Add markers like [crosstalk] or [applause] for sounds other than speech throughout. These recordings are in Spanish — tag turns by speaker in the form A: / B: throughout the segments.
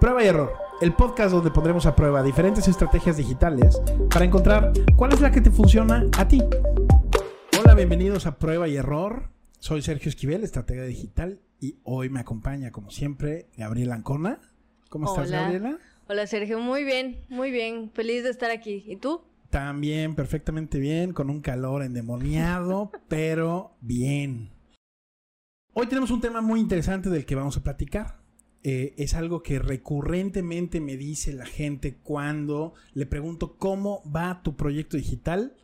A: Prueba y error, el podcast donde pondremos a prueba diferentes estrategias digitales para encontrar cuál es la que te funciona a ti. Hola, bienvenidos a Prueba y Error. Soy Sergio Esquivel, estratega digital, y hoy me acompaña, como siempre, Gabriela Ancona. ¿Cómo estás. Gabriela?
B: Hola Sergio, muy bien, muy bien, feliz de estar aquí. ¿Y tú?
A: También perfectamente bien, con un calor endemoniado, [laughs] pero bien. Hoy tenemos un tema muy interesante del que vamos a platicar. Eh, es algo que recurrentemente me dice la gente cuando le pregunto cómo va tu proyecto digital.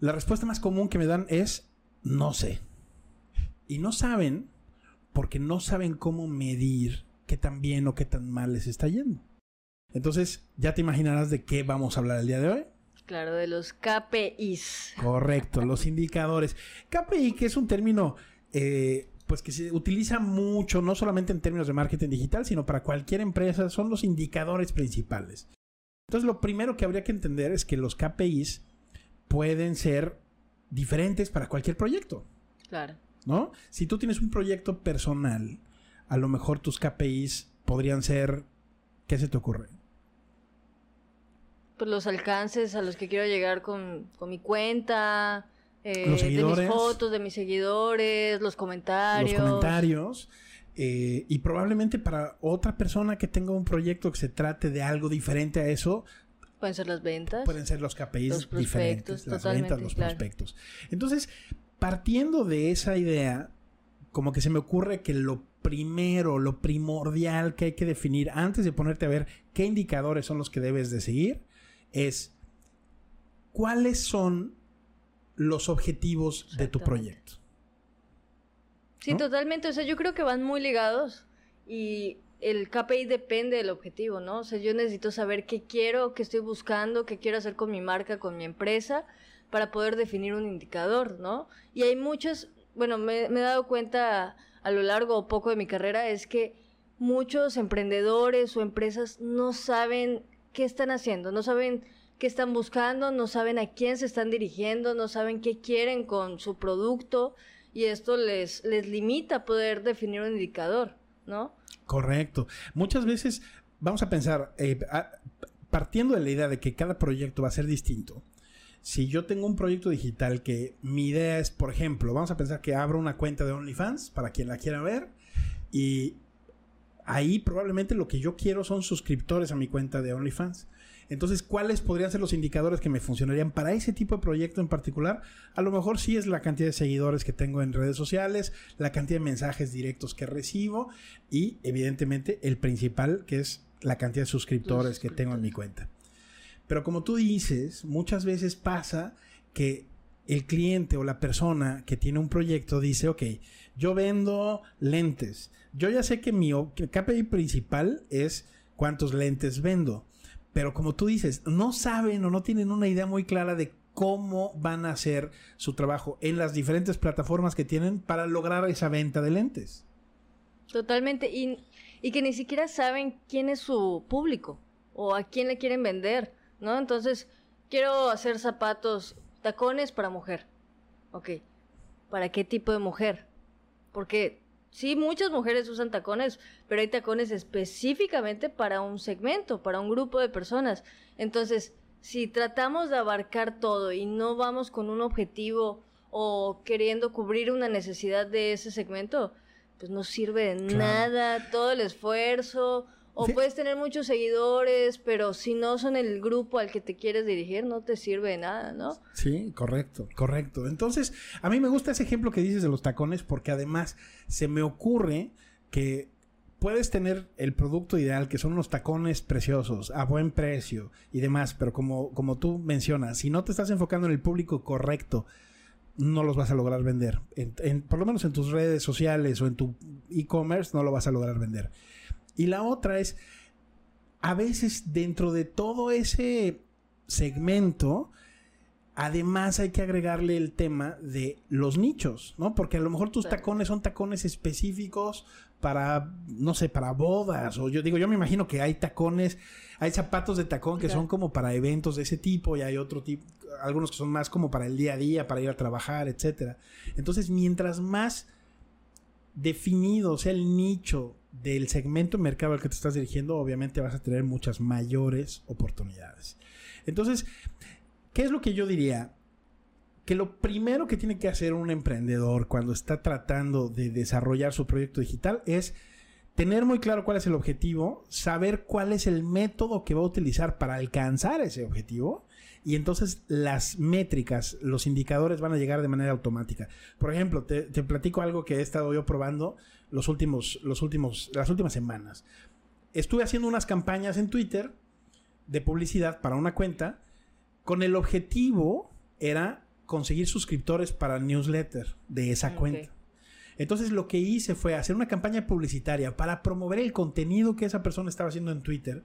A: La respuesta más común que me dan es no sé. Y no saben porque no saben cómo medir qué tan bien o qué tan mal les está yendo. Entonces, ya te imaginarás de qué vamos a hablar el día de hoy.
B: Claro, de los KPIs.
A: Correcto, los indicadores. KPI, que es un término eh, pues que se utiliza mucho, no solamente en términos de marketing digital, sino para cualquier empresa, son los indicadores principales. Entonces, lo primero que habría que entender es que los KPIs pueden ser diferentes para cualquier proyecto,
B: Claro.
A: ¿no? Si tú tienes un proyecto personal, a lo mejor tus KPIs podrían ser, ¿qué se te ocurre?
B: Pues los alcances a los que quiero llegar con, con mi cuenta, eh,
A: Los
B: de
A: seguidores.
B: mis fotos, de mis seguidores, los comentarios.
A: los comentarios. eh, y probablemente para otra persona que tenga un proyecto que se trate de algo diferente a eso,
B: Pueden ser las ventas.
A: pueden ser los KPIs
B: Los
A: diferentes, las ventas, los
B: claro.
A: prospectos. Entonces, partiendo de esa idea, como que se me ocurre que lo primero, lo primordial que hay que definir antes de ponerte a ver qué indicadores son los que debes de seguir, es cuáles son los objetivos de tu proyecto.
B: Sí,
A: ¿no?
B: totalmente. O sea, yo creo que van muy ligados y el KPI depende del objetivo, ¿no? O sea, yo necesito saber qué quiero, qué estoy buscando, qué quiero hacer con mi marca, con mi empresa, para poder definir un indicador, ¿no? Y hay muchos, bueno, me, me he dado cuenta a lo largo o poco de mi carrera, es que muchos emprendedores o empresas no saben qué están haciendo, no saben qué están buscando, no saben a quién se están dirigiendo, no saben qué quieren con su producto y esto les, les limita poder definir un indicador, ¿no?
A: Correcto. Muchas veces vamos a pensar, eh, partiendo de la idea de que cada proyecto va a ser distinto. Si yo tengo un proyecto digital que mi idea es, por ejemplo, vamos a pensar que abro una cuenta de OnlyFans para quien la quiera ver y ahí probablemente lo que yo quiero son suscriptores a mi cuenta de OnlyFans. Entonces, ¿cuáles podrían ser los indicadores que me funcionarían para ese tipo de proyecto en particular? A lo mejor sí es la cantidad de seguidores que tengo en redes sociales, la cantidad de mensajes directos que recibo y evidentemente el principal que es la cantidad de suscriptores que tengo en mi cuenta. Pero como tú dices, muchas veces pasa que el cliente o la persona que tiene un proyecto dice, ok, yo vendo lentes. Yo ya sé que mi KPI principal es cuántos lentes vendo. Pero como tú dices, no saben o no tienen una idea muy clara de cómo van a hacer su trabajo en las diferentes plataformas que tienen para lograr esa venta de lentes.
B: Totalmente. Y, y que ni siquiera saben quién es su público o a quién le quieren vender, ¿no? Entonces, quiero hacer zapatos, tacones para mujer. Ok. ¿Para qué tipo de mujer? Porque sí, muchas mujeres usan tacones, pero hay tacones específicamente para un segmento, para un grupo de personas. Entonces, si tratamos de abarcar todo y no vamos con un objetivo o queriendo cubrir una necesidad de ese segmento, pues no sirve de
A: Claro.
B: nada todo el esfuerzo. O
A: Sí.
B: puedes tener muchos seguidores, pero si no son el grupo al que te quieres dirigir, no te sirve de nada, ¿no?
A: Sí, correcto, correcto. Entonces, a mí me gusta ese ejemplo que dices de los tacones porque además se me ocurre que puedes tener el producto ideal, que son unos tacones preciosos, a buen precio y demás, pero como, como tú mencionas, si no te estás enfocando en el público correcto, no los vas a lograr vender. En- en- por lo menos en tus redes sociales o en tu e-commerce no lo vas a lograr vender. Y la otra es, a veces dentro de todo ese segmento, además hay que agregarle el tema de los nichos, ¿no? Porque a lo mejor tus tacones son tacones específicos para, no sé, para bodas, o yo digo, yo me imagino que hay tacones, hay zapatos de tacón que son como para eventos de ese tipo y hay otro tipo, algunos que son más como para el día a día, para ir a trabajar, etcétera. Entonces, mientras más definido sea el nicho del segmento mercado al que te estás dirigiendo, obviamente vas a tener muchas mayores oportunidades. Entonces, ¿qué es lo que yo diría? Que lo primero que tiene que hacer un emprendedor cuando está tratando de desarrollar su proyecto digital es tener muy claro cuál es el objetivo, saber cuál es el método que va a utilizar para alcanzar ese objetivo y entonces las métricas, los indicadores van a llegar de manera automática. Por ejemplo, te, platico algo que he estado yo probando los últimos, los últimos, las últimas semanas. Estuve haciendo unas campañas en Twitter de publicidad para una cuenta con el objetivo era conseguir suscriptores para el newsletter de esa cuenta. Entonces lo que hice fue hacer una campaña publicitaria para promover el contenido que esa persona estaba haciendo en Twitter.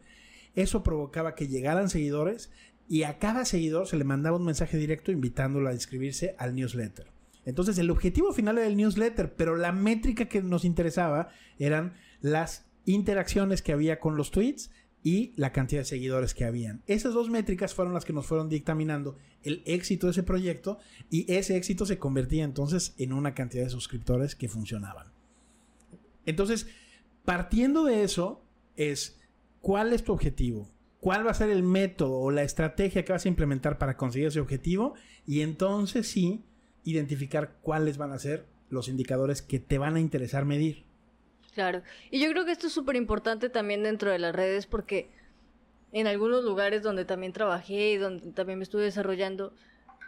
A: Eso provocaba que llegaran seguidores y a cada seguidor se le mandaba un mensaje directo invitándolo a inscribirse al newsletter. Entonces el objetivo final era el newsletter, pero la métrica que nos interesaba eran las interacciones que había con los tweets y la cantidad de seguidores que habían. Esas dos métricas fueron las que nos fueron dictaminando el éxito de ese proyecto y ese éxito se convertía entonces en una cantidad de suscriptores que funcionaban. Entonces, partiendo de eso es, ¿cuál es tu objetivo? ¿Cuál va a ser el método o la estrategia que vas a implementar para conseguir ese objetivo? Y entonces sí, identificar cuáles van a ser los indicadores que te van a interesar medir.
B: Claro. Y yo creo que esto es súper importante también dentro de las redes porque en algunos lugares donde también trabajé y donde también me estuve desarrollando,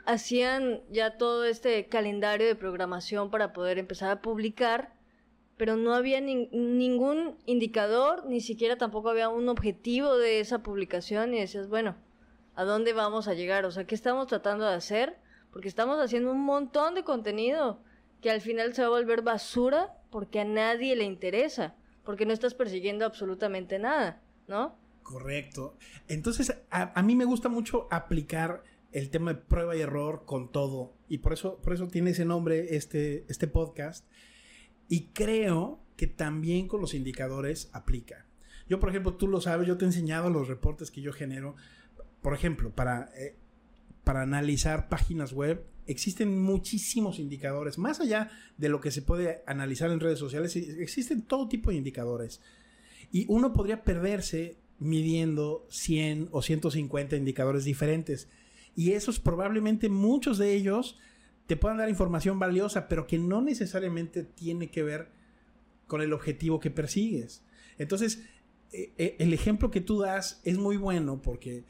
B: hacían ya todo este calendario de programación para poder empezar a publicar, pero no había ningún indicador, ni siquiera tampoco había un objetivo de esa publicación y decías, bueno, ¿a dónde vamos a llegar? O sea, ¿qué estamos tratando de hacer? Porque estamos haciendo un montón de contenido que al final se va a volver basura porque a nadie le interesa, porque no estás persiguiendo absolutamente nada, ¿no?
A: Correcto. Entonces, a, mí me gusta mucho aplicar el tema de prueba y error con todo. Y por eso, por eso tiene ese nombre este, este podcast. Y creo que también con los indicadores aplica. Yo, por ejemplo, tú lo sabes, yo te he enseñado los reportes que yo genero. Por ejemplo, para, eh, para analizar páginas web, existen muchísimos indicadores. Más allá de lo que se puede analizar en redes sociales, existen todo tipo de indicadores. Y uno podría perderse midiendo 100 o 150 indicadores diferentes. Y esos probablemente muchos de ellos te puedan dar información valiosa, pero que no necesariamente tiene que ver con el objetivo que persigues. Entonces, e, e, el ejemplo que tú das es muy bueno porque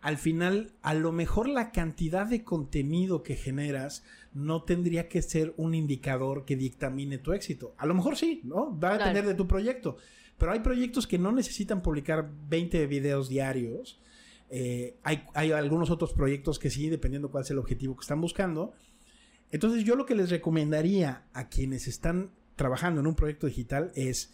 A: al final, a lo mejor la cantidad de contenido que generas no tendría que ser un indicador que dictamine tu éxito. A lo mejor sí, ¿no? Va a depender de tu proyecto. Pero hay proyectos que no necesitan publicar 20 videos diarios. Eh, hay, hay, algunos otros proyectos que sí, dependiendo cuál es el objetivo que están buscando. Entonces yo lo que les recomendaría a quienes están trabajando en un proyecto digital es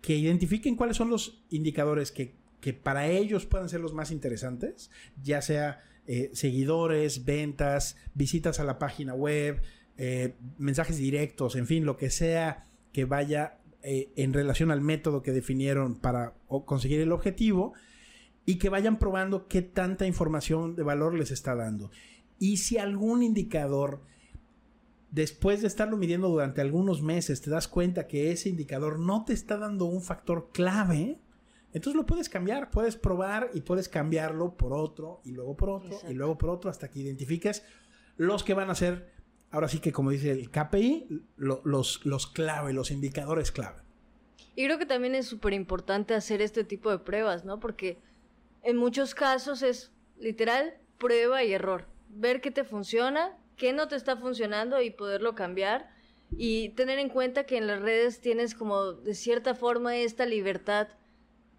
A: que identifiquen cuáles son los indicadores que que para ellos puedan ser los más interesantes, ya sea eh, seguidores, ventas, visitas a la página web, eh, mensajes directos, en fin, lo que sea que vaya eh, en relación al método que definieron para conseguir el objetivo y que vayan probando qué tanta información de valor les está dando. Y si algún indicador, después de estarlo midiendo durante algunos meses, te das cuenta que ese indicador no te está dando un factor clave, entonces lo puedes cambiar, puedes probar y puedes cambiarlo por otro y luego por otro y luego por otro hasta que identifiques los que van a ser, ahora sí que como dice el KPI, los, los clave, los indicadores clave.
B: Y creo que también es súper importante hacer este tipo de pruebas, ¿no? Porque en muchos casos es literal prueba y error. Ver qué te funciona, qué no te está funcionando y poderlo cambiar. Y tener en cuenta que en las redes tienes como de cierta forma esta libertad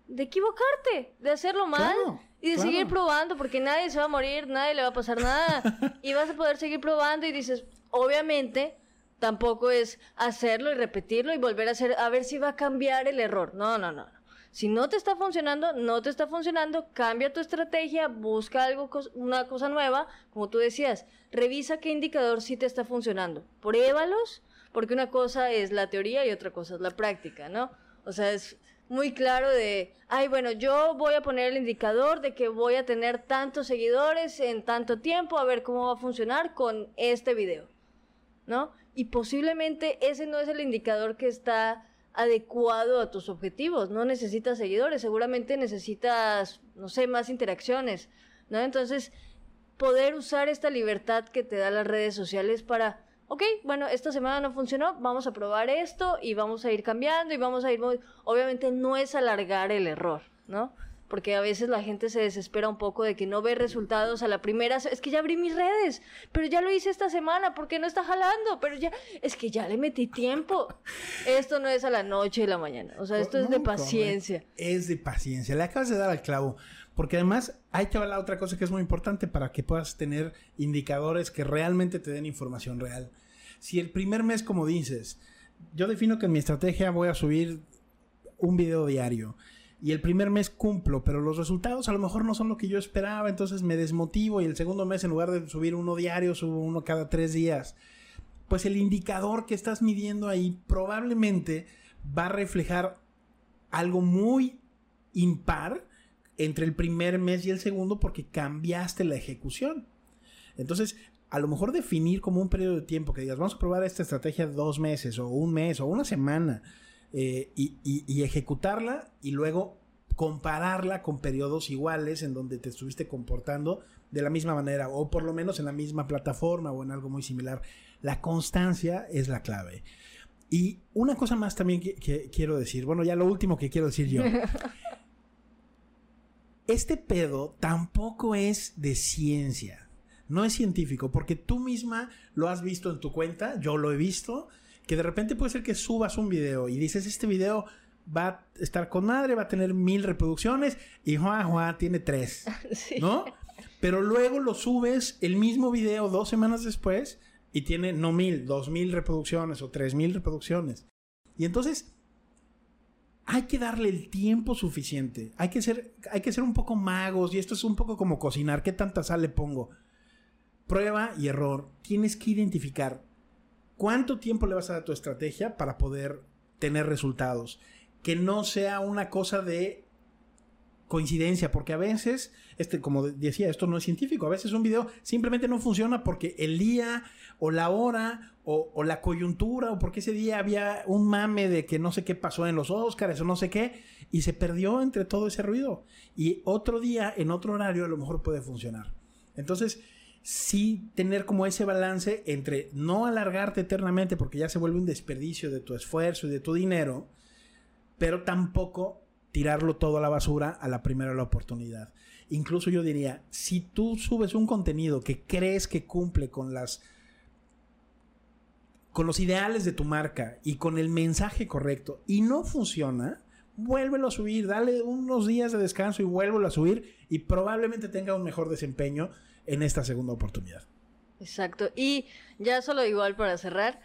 B: de equivocarte, de hacerlo mal y de seguir probando, porque nadie se va a morir, nadie le va a pasar nada. [laughs] y vas a poder seguir probando y dices, obviamente, tampoco es hacerlo y repetirlo y volver a hacer, a ver si va a cambiar el error. No, no, no. Si no te está funcionando, no te está funcionando, cambia tu estrategia, busca algo, una cosa nueva, como tú decías, revisa qué indicador sí te está funcionando, pruébalos, porque una cosa es la teoría y otra cosa es la práctica, ¿no? O sea, es muy claro de, ay, bueno, yo voy a poner el indicador de que voy a tener tantos seguidores en tanto tiempo, a ver cómo va a funcionar con este video, ¿no? Y posiblemente ese no es el indicador que está adecuado a tus objetivos. No necesitas seguidores, seguramente necesitas, no sé, más interacciones, ¿no? Entonces, poder usar esta libertad que te da las redes sociales para, ok, bueno, esta semana no funcionó, vamos a probar esto y vamos a ir cambiando y vamos a ir... Obviamente no es alargar el error, ¿no? porque a veces la gente se desespera un poco de que no ve resultados a la primera, es que ya abrí mis redes, pero ya lo hice esta semana, ¿por qué no está jalando? Pero ya, es que ya le metí tiempo. Esto no es a la noche y la mañana, o sea, esto es de paciencia.
A: Es de paciencia, le acabas de dar al clavo, porque además hay que hablar otra cosa que es muy importante para que puedas tener indicadores que realmente te den información real. Si el primer mes, como dices, yo defino que en mi estrategia voy a subir un video diario y el primer mes cumplo, pero los resultados a lo mejor no son lo que yo esperaba, entonces me desmotivo y el segundo mes en lugar de subir uno diario, subo uno cada tres días. Pues el indicador que estás midiendo ahí probablemente va a reflejar algo muy impar entre el primer mes y el segundo porque cambiaste la ejecución. Entonces, a lo mejor definir como un periodo de tiempo que digas, vamos a probar esta estrategia dos meses o un mes o una semana eh, y, ejecutarla y luego compararla con periodos iguales en donde te estuviste comportando de la misma manera o por lo menos en la misma plataforma o en algo muy similar. La constancia es la clave. Y una cosa más también que, quiero decir, bueno, ya lo último que quiero decir yo. [laughs] Este pedo tampoco es de ciencia, no es científico, porque tú misma lo has visto en tu cuenta, yo lo he visto, que de repente puede ser que subas un video y dices, este video va a estar con madre, va a tener mil reproducciones y Juan tiene tres, [laughs] ¿no? Pero luego lo subes el mismo video dos semanas después y tiene no mil, dos mil reproducciones o tres mil reproducciones. Y entonces hay que darle el tiempo suficiente. Hay que ser, hay que ser un poco magos y esto es un poco como cocinar. ¿Qué tanta sal le pongo? Prueba y error. Tienes que identificar ¿Cuánto tiempo le vas a dar a tu estrategia para poder tener resultados? Que no sea una cosa de coincidencia, porque a veces, este, como decía, esto no es científico, a veces un video simplemente no funciona porque el día o la hora o, la coyuntura o porque ese día había un mame de que no sé qué pasó en los Oscars o no sé qué y se perdió entre todo ese ruido. Y otro día, en otro horario, a lo mejor puede funcionar. Entonces, sí tener como ese balance entre no alargarte eternamente porque ya se vuelve un desperdicio de tu esfuerzo y de tu dinero, pero tampoco tirarlo todo a la basura a la primera la oportunidad. Incluso yo diría, si tú subes un contenido que crees que cumple con las con los ideales de tu marca y con el mensaje correcto y no funciona, vuélvelo a subir, dale unos días de descanso y vuélvelo a subir y probablemente tenga un mejor desempeño en esta segunda oportunidad.
B: Exacto. Y ya solo igual para cerrar,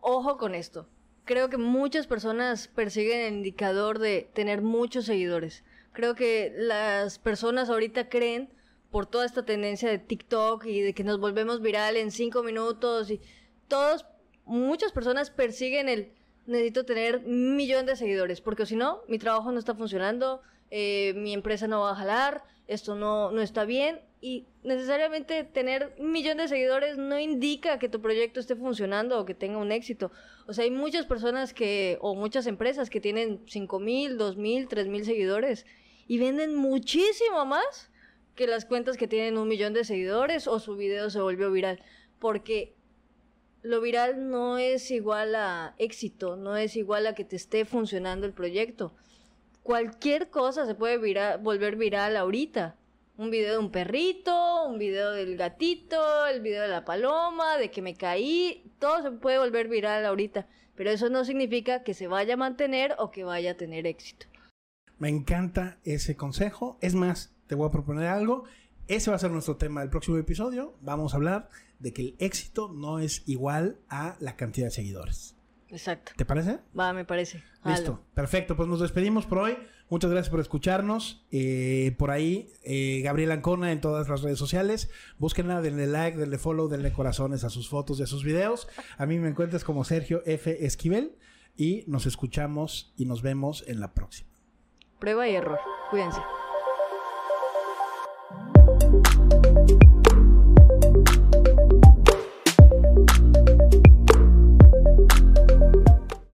B: ojo con esto. Creo que muchas personas persiguen el indicador de tener muchos seguidores. Creo que las personas ahorita creen, por toda esta tendencia de TikTok y de que nos volvemos viral en cinco minutos y todos, muchas personas persiguen el necesito tener un millón de seguidores, porque si no, mi trabajo no está funcionando, eh, mi empresa no va a jalar, esto no, no está bien y necesariamente tener un millón de seguidores no indica que tu proyecto esté funcionando o que tenga un éxito. O sea, hay muchas personas que, o muchas empresas que tienen 5 mil, 2 mil, 3 mil seguidores y venden muchísimo más que las cuentas que tienen un millón de seguidores o su video se volvió viral. Porque lo viral no es igual a éxito, no es igual a que te esté funcionando el proyecto cualquier cosa se puede volver viral ahorita. Un video de un perrito, un video del gatito, el video de la paloma, de que me caí, todo se puede volver viral ahorita. Pero eso no significa que se vaya a mantener o que vaya a tener éxito.
A: Me encanta ese consejo. Es más, te voy a proponer algo. Ese va a ser nuestro tema del próximo episodio. Vamos a hablar de que el éxito no es igual a la cantidad de seguidores.
B: Exacto.
A: ¿Te parece?
B: Va, me parece.
A: Listo. Perfecto. Pues nos despedimos por hoy. Muchas gracias por escucharnos. Eh, por ahí, eh, Gabriela Ancona en todas las redes sociales. Búsquenla, denle like, denle follow, denle corazones a sus fotos y a sus videos. A mí me encuentras como Sergio F. Esquivel. Y nos escuchamos y nos vemos en la próxima.
B: Prueba y error. Cuídense. you